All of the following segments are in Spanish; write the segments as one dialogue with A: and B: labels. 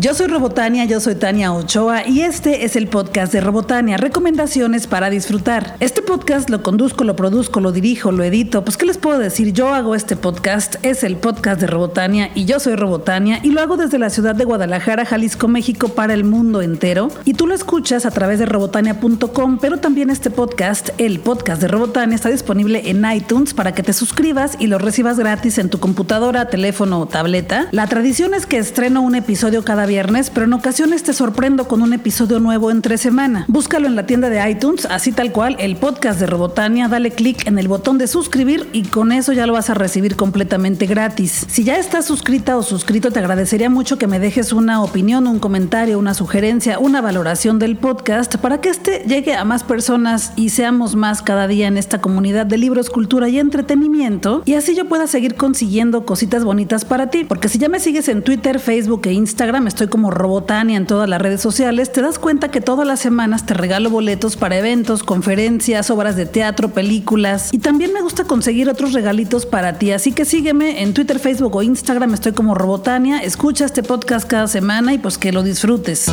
A: Yo soy Robotania, yo soy Tania Ochoa y este es el podcast de Robotania, recomendaciones para disfrutar. Este podcast lo conduzco, lo produzco, lo dirijo, lo edito. Pues, ¿qué les puedo decir? Yo hago este podcast, es el podcast de Robotania y yo soy Robotania y lo hago desde la ciudad de Guadalajara, Jalisco, México, para el mundo entero. Y tú lo escuchas a través de robotania.com, pero también este podcast, el podcast de Robotania, está disponible en iTunes para que te suscribas y lo recibas gratis en tu computadora, teléfono o tableta. La tradición es que estreno un episodio cada viernes, pero en ocasiones te sorprendo con un episodio nuevo entre semana. Búscalo en la tienda de iTunes, así tal cual, el podcast de Robotania, dale clic en el botón de suscribir y con eso ya lo vas a recibir completamente gratis. Si ya estás suscrita o suscrito, te agradecería mucho que me dejes una opinión, un comentario, una sugerencia, una valoración del podcast para que este llegue a más personas y seamos más cada día en esta comunidad de libros, cultura y entretenimiento y así yo pueda seguir consiguiendo cositas bonitas para ti, porque si ya me sigues en Twitter, Facebook e Instagram, estoy como Robotania en todas las redes sociales, te das cuenta que todas las semanas te regalo boletos para eventos, conferencias, obras de teatro, películas y también me gusta conseguir otros regalitos para ti. Así que sígueme en Twitter, Facebook o Instagram, estoy como Robotania, escucha este podcast cada semana y pues que lo disfrutes.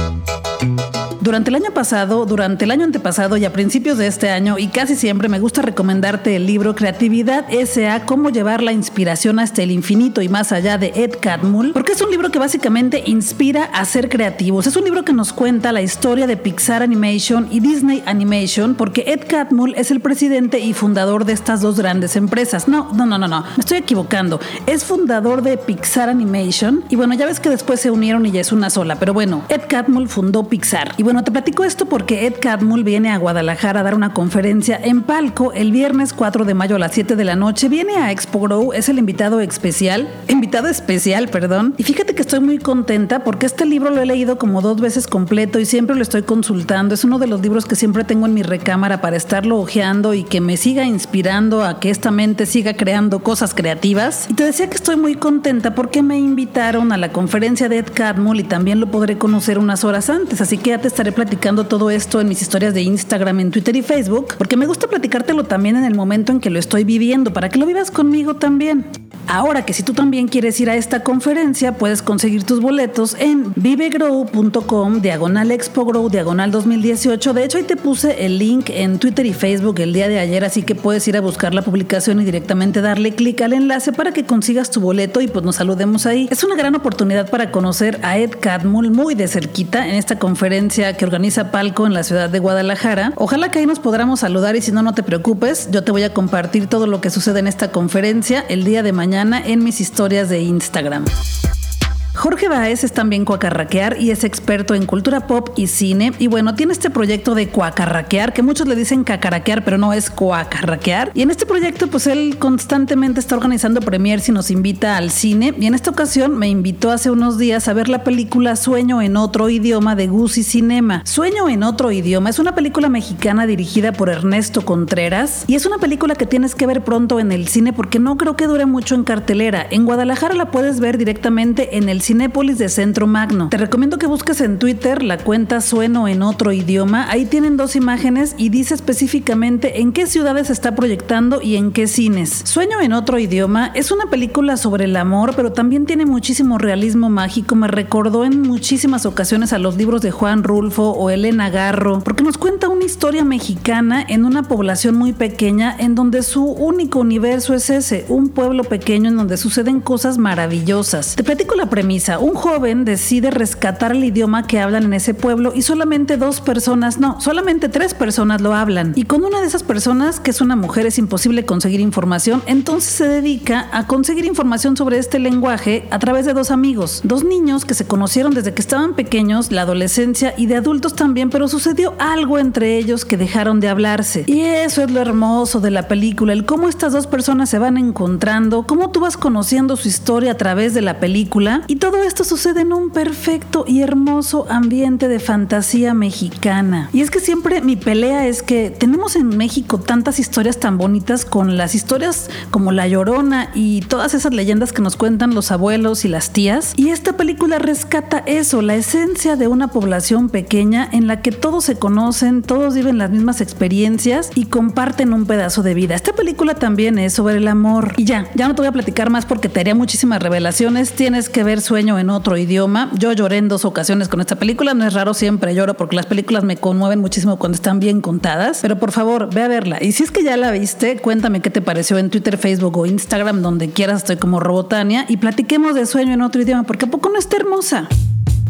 A: Durante el año pasado, durante el año antepasado y a principios de este año, y casi siempre me gusta recomendarte el libro Creatividad S.A. Cómo llevar la inspiración hasta el infinito y más allá de Ed Catmull, porque es un libro que básicamente inspira a ser creativos. Es un libro que nos cuenta la historia de Pixar Animation y Disney Animation, porque Ed Catmull es el presidente y fundador de estas dos grandes empresas. No, no, no, no, no, me estoy equivocando. Es fundador de Pixar Animation y bueno, ya ves que después se unieron y ya es una sola, pero bueno, Ed Catmull fundó Pixar. Y bueno, bueno, te platico esto porque Ed Catmull viene a Guadalajara a dar una conferencia en Palco el viernes 4 de mayo a las 7 de la noche. Viene a Expo Grow, es el invitado especial, invitado especial, perdón. Y fíjate que estoy muy contenta porque este libro lo he leído como dos veces completo y siempre lo estoy consultando. Es uno de los libros que siempre tengo en mi recámara para estarlo hojeando y que me siga inspirando a que esta mente siga creando cosas creativas. Y te decía que estoy muy contenta porque me invitaron a la conferencia de Ed Catmull y también lo podré conocer unas horas antes. Así que ya te estaré platicando todo esto en mis historias de Instagram, en Twitter y Facebook, porque me gusta platicártelo también en el momento en que lo estoy viviendo, para que lo vivas conmigo también. Ahora que si tú también quieres ir a esta conferencia, puedes conseguir tus boletos en vivegrow.com, diagonal Expo Grow, diagonal 2018. De hecho, ahí te puse el link en Twitter y Facebook el día de ayer, así que puedes ir a buscar la publicación y directamente darle clic al enlace para que consigas tu boleto y pues nos saludemos ahí. Es una gran oportunidad para conocer a Ed Catmull muy de cerquita en esta conferencia que organiza Palco en la ciudad de Guadalajara. Ojalá que ahí nos podamos saludar y si no, no te preocupes, yo te voy a compartir todo lo que sucede en esta conferencia el día de mañana en mis historias de Instagram. Jorge Baez es también cuacarraquear y es experto en cultura pop y cine. Y bueno, tiene este proyecto de cuacarraquear, que muchos le dicen cacaraquear, pero no es cuacarraquear. Y en este proyecto, pues él constantemente está organizando premiers y nos invita al cine. Y en esta ocasión me invitó hace unos días a ver la película Sueño en otro idioma de Guzzi Cinema. Sueño en otro idioma es una película mexicana dirigida por Ernesto Contreras y es una película que tienes que ver pronto en el cine porque no creo que dure mucho en cartelera. En Guadalajara la puedes ver directamente en el Cinépolis de Centro Magno. Te recomiendo que busques en Twitter la cuenta Sueno en otro idioma. Ahí tienen dos imágenes y dice específicamente en qué ciudades está proyectando y en qué cines. Sueño en otro idioma es una película sobre el amor, pero también tiene muchísimo realismo mágico. Me recordó en muchísimas ocasiones a los libros de Juan Rulfo o Elena Garro, porque nos cuenta una historia mexicana en una población muy pequeña en donde su único universo es ese, un pueblo pequeño en donde suceden cosas maravillosas. Te platico la premisa un joven decide rescatar el idioma que hablan en ese pueblo y solamente dos personas, no, solamente tres personas lo hablan. Y con una de esas personas, que es una mujer, es imposible conseguir información, entonces se dedica a conseguir información sobre este lenguaje a través de dos amigos, dos niños que se conocieron desde que estaban pequeños, la adolescencia y de adultos también, pero sucedió algo entre ellos que dejaron de hablarse. Y eso es lo hermoso de la película, el cómo estas dos personas se van encontrando, cómo tú vas conociendo su historia a través de la película y todo esto sucede en un perfecto y hermoso ambiente de fantasía mexicana. Y es que siempre mi pelea es que tenemos en México tantas historias tan bonitas con las historias como La Llorona y todas esas leyendas que nos cuentan los abuelos y las tías. Y esta película rescata eso, la esencia de una población pequeña en la que todos se conocen, todos viven las mismas experiencias y comparten un pedazo de vida. Esta película también es sobre el amor. Y ya, ya no te voy a platicar más porque te haría muchísimas revelaciones. Tienes que ver Sueño en otro idioma. Yo lloré en dos ocasiones con esta película. No es raro, siempre lloro porque las películas me conmueven muchísimo cuando están bien contadas. Pero por favor, ve a verla. Y si es que ya la viste, cuéntame qué te pareció en Twitter, Facebook o Instagram, donde quieras. Estoy como Robotania y platiquemos de Sueño en otro idioma porque a poco no está hermosa.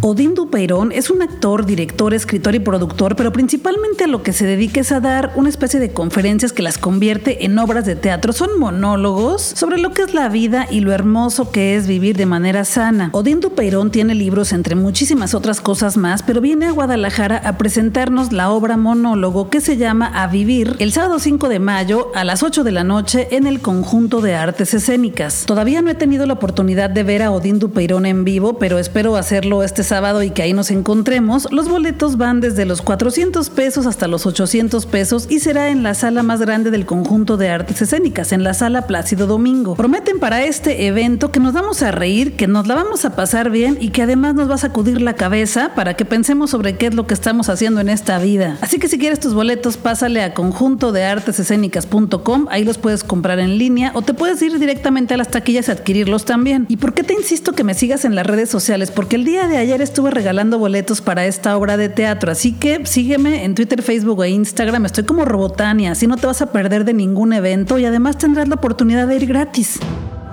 A: Odín Dupeirón es un actor, director, escritor y productor, pero principalmente a lo que se dedica es a dar una especie de conferencias que las convierte en obras de teatro. Son monólogos sobre lo que es la vida y lo hermoso que es vivir de manera sana. Odín Dupeirón tiene libros entre muchísimas otras cosas más, pero viene a Guadalajara a presentarnos la obra monólogo que se llama A Vivir el sábado 5 de mayo a las 8 de la noche en el conjunto de artes escénicas. Todavía no he tenido la oportunidad de ver a Odín Dupeirón en vivo, pero espero hacerlo este sábado y que ahí nos encontremos, los boletos van desde los 400 pesos hasta los 800 pesos y será en la sala más grande del conjunto de artes escénicas, en la sala Plácido Domingo. Prometen para este evento que nos vamos a reír, que nos la vamos a pasar bien y que además nos va a sacudir la cabeza para que pensemos sobre qué es lo que estamos haciendo en esta vida. Así que si quieres tus boletos, pásale a conjunto de artesescénicas.com, ahí los puedes comprar en línea o te puedes ir directamente a las taquillas y adquirirlos también. ¿Y por qué te insisto que me sigas en las redes sociales? Porque el día de ayer estuve regalando boletos para esta obra de teatro, así que sígueme en Twitter, Facebook e Instagram. Estoy como Robotania, así no te vas a perder de ningún evento y además tendrás la oportunidad de ir gratis.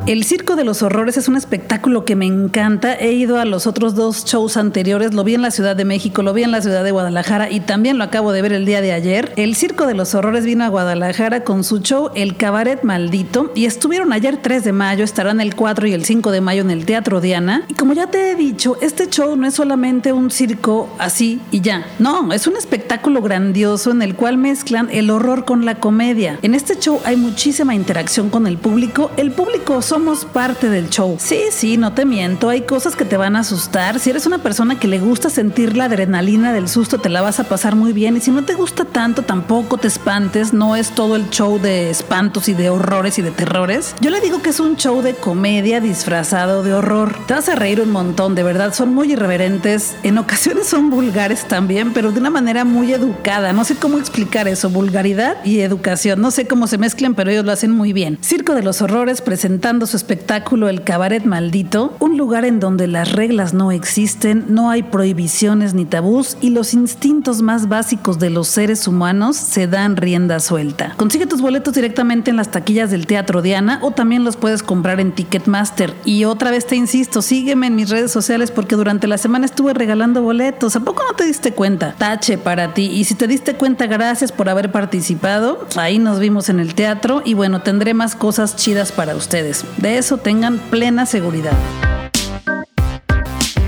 A: El Circo de los Horrores es un espectáculo que me encanta. He ido a los otros dos shows anteriores, lo vi en la Ciudad de México, lo vi en la Ciudad de Guadalajara y también lo acabo de ver el día de ayer. El Circo de los Horrores vino a Guadalajara con su show El Cabaret Maldito y estuvieron ayer 3 de mayo, estarán el 4 y el 5 de mayo en el Teatro Diana. Y como ya te he dicho, este show no es solamente un circo así y ya. No, es un espectáculo grandioso en el cual mezclan el horror con la comedia. En este show hay muchísima interacción con el público. El público somos parte del show. Sí, sí, no te miento, hay cosas que te van a asustar. Si eres una persona que le gusta sentir la adrenalina del susto, te la vas a pasar muy bien. Y si no te gusta tanto, tampoco te espantes. No es todo el show de espantos y de horrores y de terrores. Yo le digo que es un show de comedia disfrazado de horror. Te vas a reír un montón, de verdad. Son muy irreverentes. En ocasiones son vulgares también, pero de una manera muy educada. No sé cómo explicar eso. Vulgaridad y educación. No sé cómo se mezclan, pero ellos lo hacen muy bien. Circo de los Horrores presentando su espectáculo El Cabaret Maldito, un lugar en donde las reglas no existen, no hay prohibiciones ni tabús y los instintos más básicos de los seres humanos se dan rienda suelta. Consigue tus boletos directamente en las taquillas del Teatro Diana o también los puedes comprar en Ticketmaster. Y otra vez te insisto, sígueme en mis redes sociales porque durante la semana estuve regalando boletos. ¿A poco no te diste cuenta? Tache para ti. Y si te diste cuenta, gracias por haber participado. Ahí nos vimos en el teatro y bueno, tendré más cosas chidas para ustedes. De eso tengan plena seguridad.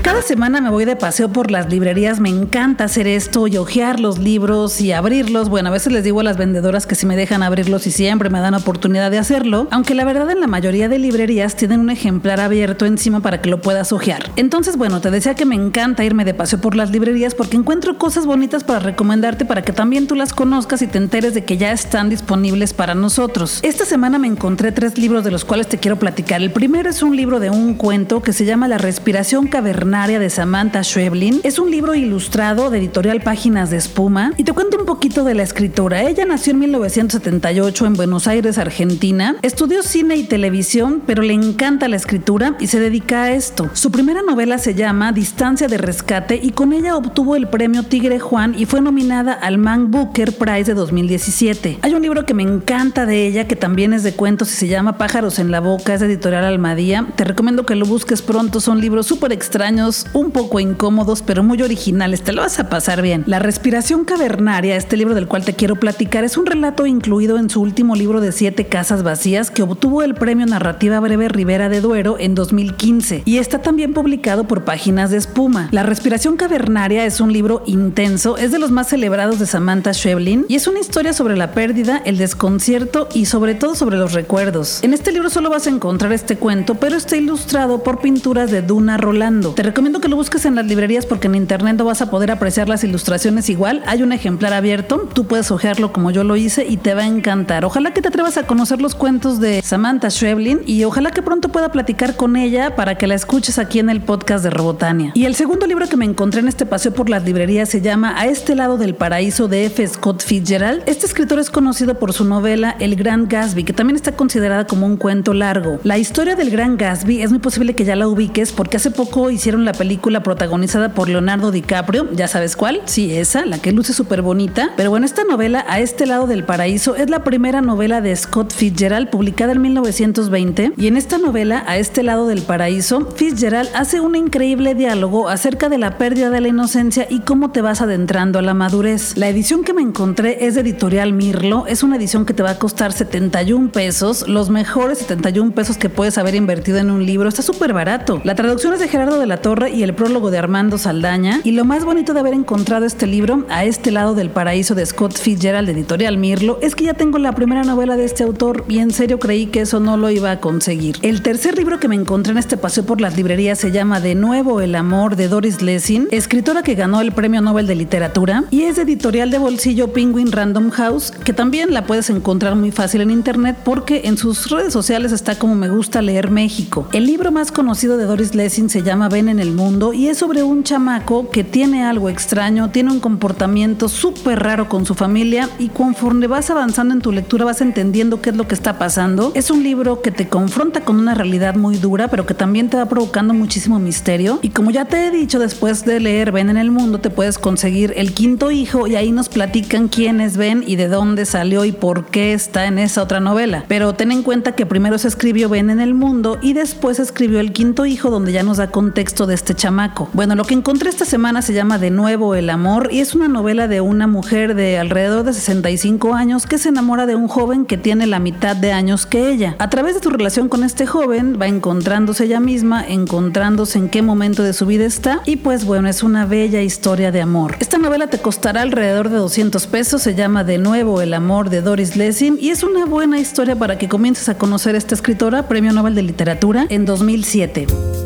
A: Cada semana me voy de paseo por las librerías, me encanta hacer esto y hojear los libros y abrirlos. Bueno, a veces les digo a las vendedoras que si me dejan abrirlos y siempre me dan oportunidad de hacerlo, aunque la verdad en la mayoría de librerías tienen un ejemplar abierto encima para que lo puedas hojear. Entonces, bueno, te decía que me encanta irme de paseo por las librerías porque encuentro cosas bonitas para recomendarte para que también tú las conozcas y te enteres de que ya están disponibles para nosotros. Esta semana me encontré tres libros de los cuales te quiero platicar. El primero es un libro de un cuento que se llama La respiración cavernal de Samantha Schweblin. Es un libro ilustrado de editorial Páginas de Espuma y te cuento un poquito de la escritora. Ella nació en 1978 en Buenos Aires, Argentina. Estudió cine y televisión, pero le encanta la escritura y se dedica a esto. Su primera novela se llama Distancia de Rescate y con ella obtuvo el premio Tigre Juan y fue nominada al Man Booker Prize de 2017. Hay un libro que me encanta de ella que también es de cuentos y se llama Pájaros en la Boca, es de editorial Almadía. Te recomiendo que lo busques pronto, son libros súper extraños un poco incómodos, pero muy originales. Te lo vas a pasar bien. La respiración cavernaria, este libro del cual te quiero platicar, es un relato incluido en su último libro de Siete Casas Vacías que obtuvo el premio Narrativa Breve Rivera de Duero en 2015 y está también publicado por Páginas de Espuma. La respiración cavernaria es un libro intenso, es de los más celebrados de Samantha Schweblin y es una historia sobre la pérdida, el desconcierto y sobre todo sobre los recuerdos. En este libro solo vas a encontrar este cuento, pero está ilustrado por pinturas de Duna Rolando. Te recomiendo que lo busques en las librerías porque en internet no vas a poder apreciar las ilustraciones igual. Hay un ejemplar abierto, tú puedes hojearlo como yo lo hice y te va a encantar. Ojalá que te atrevas a conocer los cuentos de Samantha Schweblin y ojalá que pronto pueda platicar con ella para que la escuches aquí en el podcast de Robotania. Y el segundo libro que me encontré en este paseo por las librerías se llama A este lado del paraíso de F. Scott Fitzgerald. Este escritor es conocido por su novela El Gran Gatsby, que también está considerada como un cuento largo. La historia del Gran Gatsby es muy posible que ya la ubiques porque hace poco hicieron la película protagonizada por Leonardo DiCaprio, ya sabes cuál, sí, esa, la que luce súper bonita. Pero bueno, esta novela, A este lado del paraíso, es la primera novela de Scott Fitzgerald publicada en 1920 y en esta novela, A este lado del paraíso, Fitzgerald hace un increíble diálogo acerca de la pérdida de la inocencia y cómo te vas adentrando a la madurez. La edición que me encontré es de editorial Mirlo, es una edición que te va a costar 71 pesos, los mejores 71 pesos que puedes haber invertido en un libro, está súper barato. La traducción es de Gerardo de la Torre y el prólogo de Armando Saldaña y lo más bonito de haber encontrado este libro a este lado del paraíso de Scott Fitzgerald de editorial Mirlo es que ya tengo la primera novela de este autor y en serio creí que eso no lo iba a conseguir. El tercer libro que me encontré en este paseo por las librerías se llama De nuevo el amor de Doris Lessing, escritora que ganó el Premio Nobel de Literatura y es de editorial de bolsillo Penguin Random House, que también la puedes encontrar muy fácil en internet porque en sus redes sociales está como Me gusta leer México. El libro más conocido de Doris Lessing se llama Ven en el mundo y es sobre un chamaco que tiene algo extraño, tiene un comportamiento súper raro con su familia y conforme vas avanzando en tu lectura vas entendiendo qué es lo que está pasando. Es un libro que te confronta con una realidad muy dura, pero que también te va provocando muchísimo misterio. Y como ya te he dicho, después de leer Ven en el mundo, te puedes conseguir El quinto hijo y ahí nos platican quién es Ben y de dónde salió y por qué está en esa otra novela. Pero ten en cuenta que primero se escribió Ben en el mundo y después se escribió El quinto hijo donde ya nos da contexto de este chamaco. Bueno, lo que encontré esta semana se llama De nuevo el amor y es una novela de una mujer de alrededor de 65 años que se enamora de un joven que tiene la mitad de años que ella. A través de tu relación con este joven va encontrándose ella misma, encontrándose en qué momento de su vida está y pues bueno, es una bella historia de amor. Esta novela te costará alrededor de 200 pesos, se llama De nuevo el amor de Doris Lessing y es una buena historia para que comiences a conocer a esta escritora, Premio Nobel de Literatura en 2007.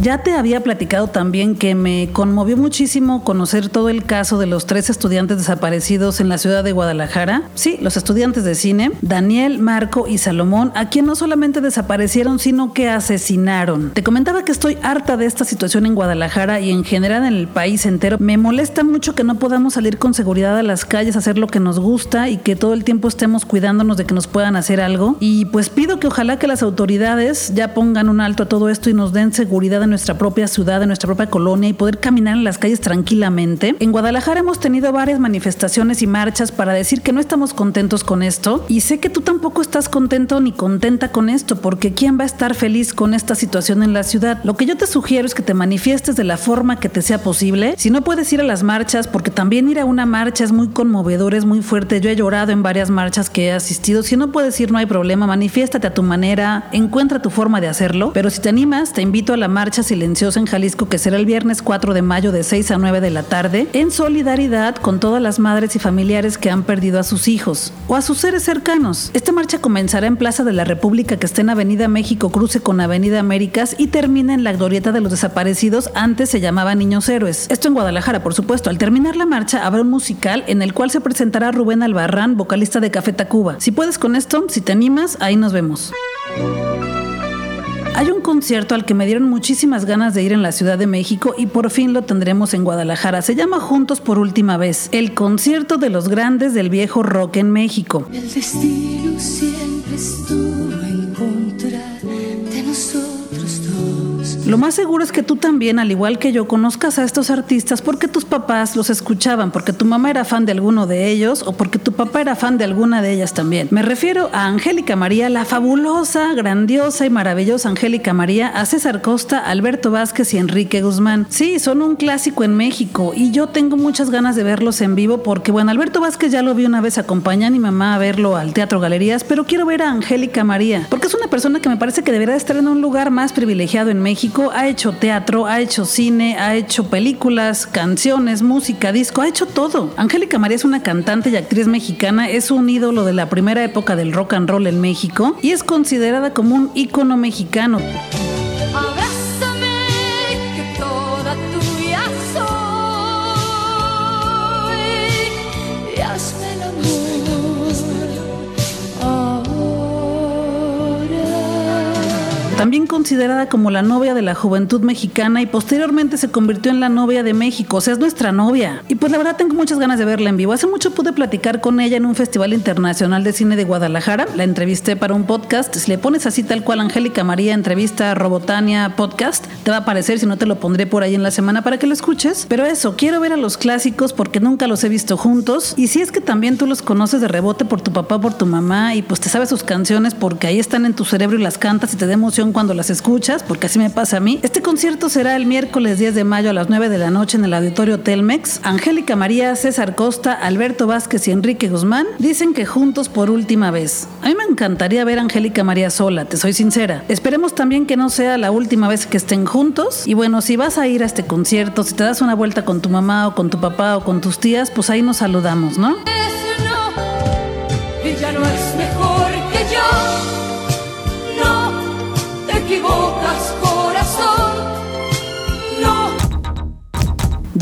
A: Ya te había platicado también que me conmovió muchísimo conocer todo el caso de los tres estudiantes desaparecidos en la ciudad de Guadalajara. Sí, los estudiantes de cine, Daniel, Marco y Salomón, a quien no solamente desaparecieron, sino que asesinaron. Te comentaba que estoy harta de esta situación en Guadalajara y en general en el país entero. Me molesta mucho que no podamos salir con seguridad a las calles, a hacer lo que nos gusta y que todo el tiempo estemos cuidándonos de que nos puedan hacer algo. Y pues pido que ojalá que las autoridades ya pongan un alto a todo esto y nos den seguridad en nuestra propia ciudad, en nuestra propia colonia y poder caminar en las calles tranquilamente. En Guadalajara hemos tenido varias manifestaciones y marchas para decir que no estamos contentos con esto y sé que tú tampoco estás contento ni contenta con esto porque ¿quién va a estar feliz con esta situación en la ciudad? Lo que yo te sugiero es que te manifiestes de la forma que te sea posible. Si no puedes ir a las marchas, porque también ir a una marcha es muy conmovedor, es muy fuerte. Yo he llorado en varias marchas que he asistido. Si no puedes ir, no hay problema. Manifiéstate a tu manera, encuentra tu forma de hacerlo. Pero si te animas, te invito a la marcha silenciosa en Jalisco que será el viernes 4 de mayo de 6 a 9 de la tarde, en solidaridad con todas las madres y familiares que han perdido a sus hijos o a sus seres cercanos. Esta marcha comenzará en Plaza de la República que está en Avenida México cruce con Avenida Américas y termina en la glorieta de los desaparecidos, antes se llamaba Niños Héroes. Esto en Guadalajara, por supuesto. Al terminar la marcha habrá un musical en el cual se presentará Rubén Albarrán, vocalista de Café Tacuba. Si puedes con esto, si te animas, ahí nos vemos. Hay un concierto al que me dieron muchísimas ganas de ir en la Ciudad de México y por fin lo tendremos en Guadalajara. Se llama Juntos por última vez, el concierto de los grandes del viejo rock en México.
B: El destino siempre estuvo
A: Lo más seguro es que tú también, al igual que yo, conozcas a estos artistas porque tus papás los escuchaban, porque tu mamá era fan de alguno de ellos o porque tu papá era fan de alguna de ellas también. Me refiero a Angélica María, la fabulosa, grandiosa y maravillosa Angélica María, a César Costa, Alberto Vázquez y Enrique Guzmán. Sí, son un clásico en México y yo tengo muchas ganas de verlos en vivo porque, bueno, Alberto Vázquez ya lo vi una vez, acompañé a mi mamá a verlo al Teatro Galerías, pero quiero ver a Angélica María porque es una persona que me parece que debería estar en un lugar más privilegiado en México. Ha hecho teatro, ha hecho cine, ha hecho películas, canciones, música, disco, ha hecho todo. Angélica María es una cantante y actriz mexicana, es un ídolo de la primera época del rock and roll en México y es considerada como un ícono mexicano. También considerada como la novia de la juventud mexicana y posteriormente se convirtió en la novia de México, o sea, es nuestra novia. Y pues la verdad tengo muchas ganas de verla en vivo. Hace mucho pude platicar con ella en un festival internacional de cine de Guadalajara, la entrevisté para un podcast, si le pones así tal cual Angélica María entrevista Robotania podcast, te va a aparecer, si no te lo pondré por ahí en la semana para que lo escuches. Pero eso, quiero ver a los clásicos porque nunca los he visto juntos y si es que también tú los conoces de rebote por tu papá, por tu mamá y pues te sabes sus canciones porque ahí están en tu cerebro y las cantas y te da emoción cuando las escuchas, porque así me pasa a mí. Este concierto será el miércoles 10 de mayo a las 9 de la noche en el Auditorio Telmex. Angélica María, César Costa, Alberto Vázquez y Enrique Guzmán dicen que juntos por última vez. A mí me encantaría ver a Angélica María sola, te soy sincera. Esperemos también que no sea la última vez que estén juntos. Y bueno, si vas a ir a este concierto, si te das una vuelta con tu mamá o con tu papá o con tus tías, pues ahí nos saludamos, ¿no?
B: Ella no es que vou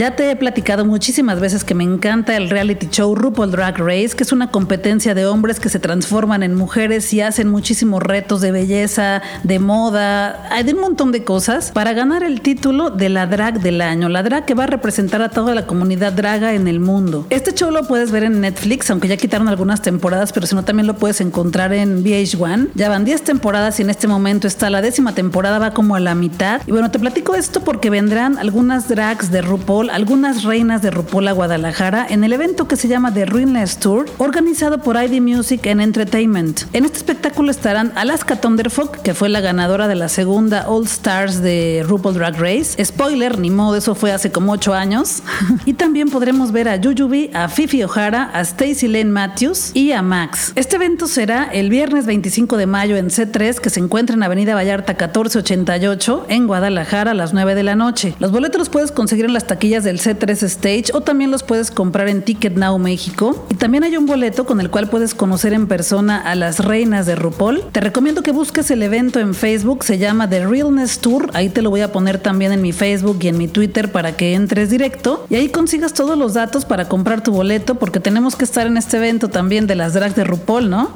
A: Ya te he platicado muchísimas veces que me encanta el reality show RuPaul Drag Race, que es una competencia de hombres que se transforman en mujeres y hacen muchísimos retos de belleza, de moda, hay de un montón de cosas para ganar el título de la drag del año, la drag que va a representar a toda la comunidad draga en el mundo. Este show lo puedes ver en Netflix, aunque ya quitaron algunas temporadas, pero si no también lo puedes encontrar en VH1. Ya van 10 temporadas y en este momento está la décima temporada, va como a la mitad. Y bueno, te platico esto porque vendrán algunas drags de RuPaul algunas reinas de Rupola Guadalajara en el evento que se llama The Ruinless Tour, organizado por ID Music and Entertainment. En este espectáculo estarán Alaska Thunderfuck, que fue la ganadora de la segunda All Stars de RuPaul Drag Race. Spoiler, ni modo, eso fue hace como 8 años. y también podremos ver a Yuyubi, a Fifi O'Hara, a Stacy Lane Matthews y a Max. Este evento será el viernes 25 de mayo en C3, que se encuentra en Avenida Vallarta 1488 en Guadalajara a las 9 de la noche. Los boletos los puedes conseguir en las taquillas del C3 Stage o también los puedes comprar en Ticket Now México. Y también hay un boleto con el cual puedes conocer en persona a las reinas de RuPaul. Te recomiendo que busques el evento en Facebook, se llama The Realness Tour. Ahí te lo voy a poner también en mi Facebook y en mi Twitter para que entres directo y ahí consigas todos los datos para comprar tu boleto porque tenemos que estar en este evento también de las drags de RuPaul, ¿no?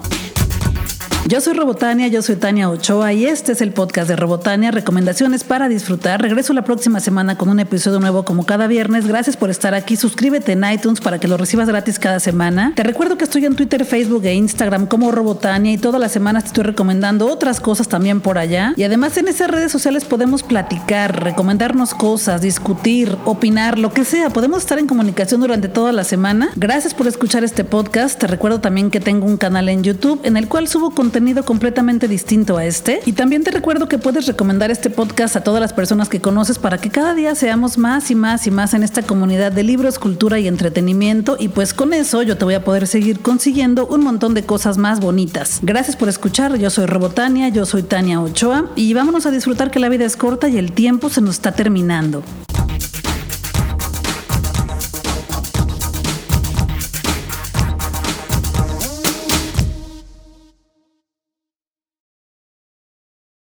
A: Yo soy Robotania, yo soy Tania Ochoa y este es el podcast de Robotania, recomendaciones para disfrutar. Regreso la próxima semana con un episodio nuevo como cada viernes. Gracias por estar aquí. Suscríbete en iTunes para que lo recibas gratis cada semana. Te recuerdo que estoy en Twitter, Facebook e Instagram como Robotania y todas las semanas te estoy recomendando otras cosas también por allá. Y además en esas redes sociales podemos platicar, recomendarnos cosas, discutir, opinar, lo que sea. Podemos estar en comunicación durante toda la semana. Gracias por escuchar este podcast. Te recuerdo también que tengo un canal en YouTube en el cual subo contenido completamente distinto a este. Y también te recuerdo que puedes recomendar este podcast a todas las personas que conoces para que cada día seamos más y más y más en esta comunidad de libros, cultura y entretenimiento. Y pues con eso yo te voy a poder seguir consiguiendo un montón de cosas más bonitas. Gracias por escuchar. Yo soy Robotania, yo soy Tania Ochoa y vámonos a disfrutar que la vida es corta y el tiempo se nos está terminando.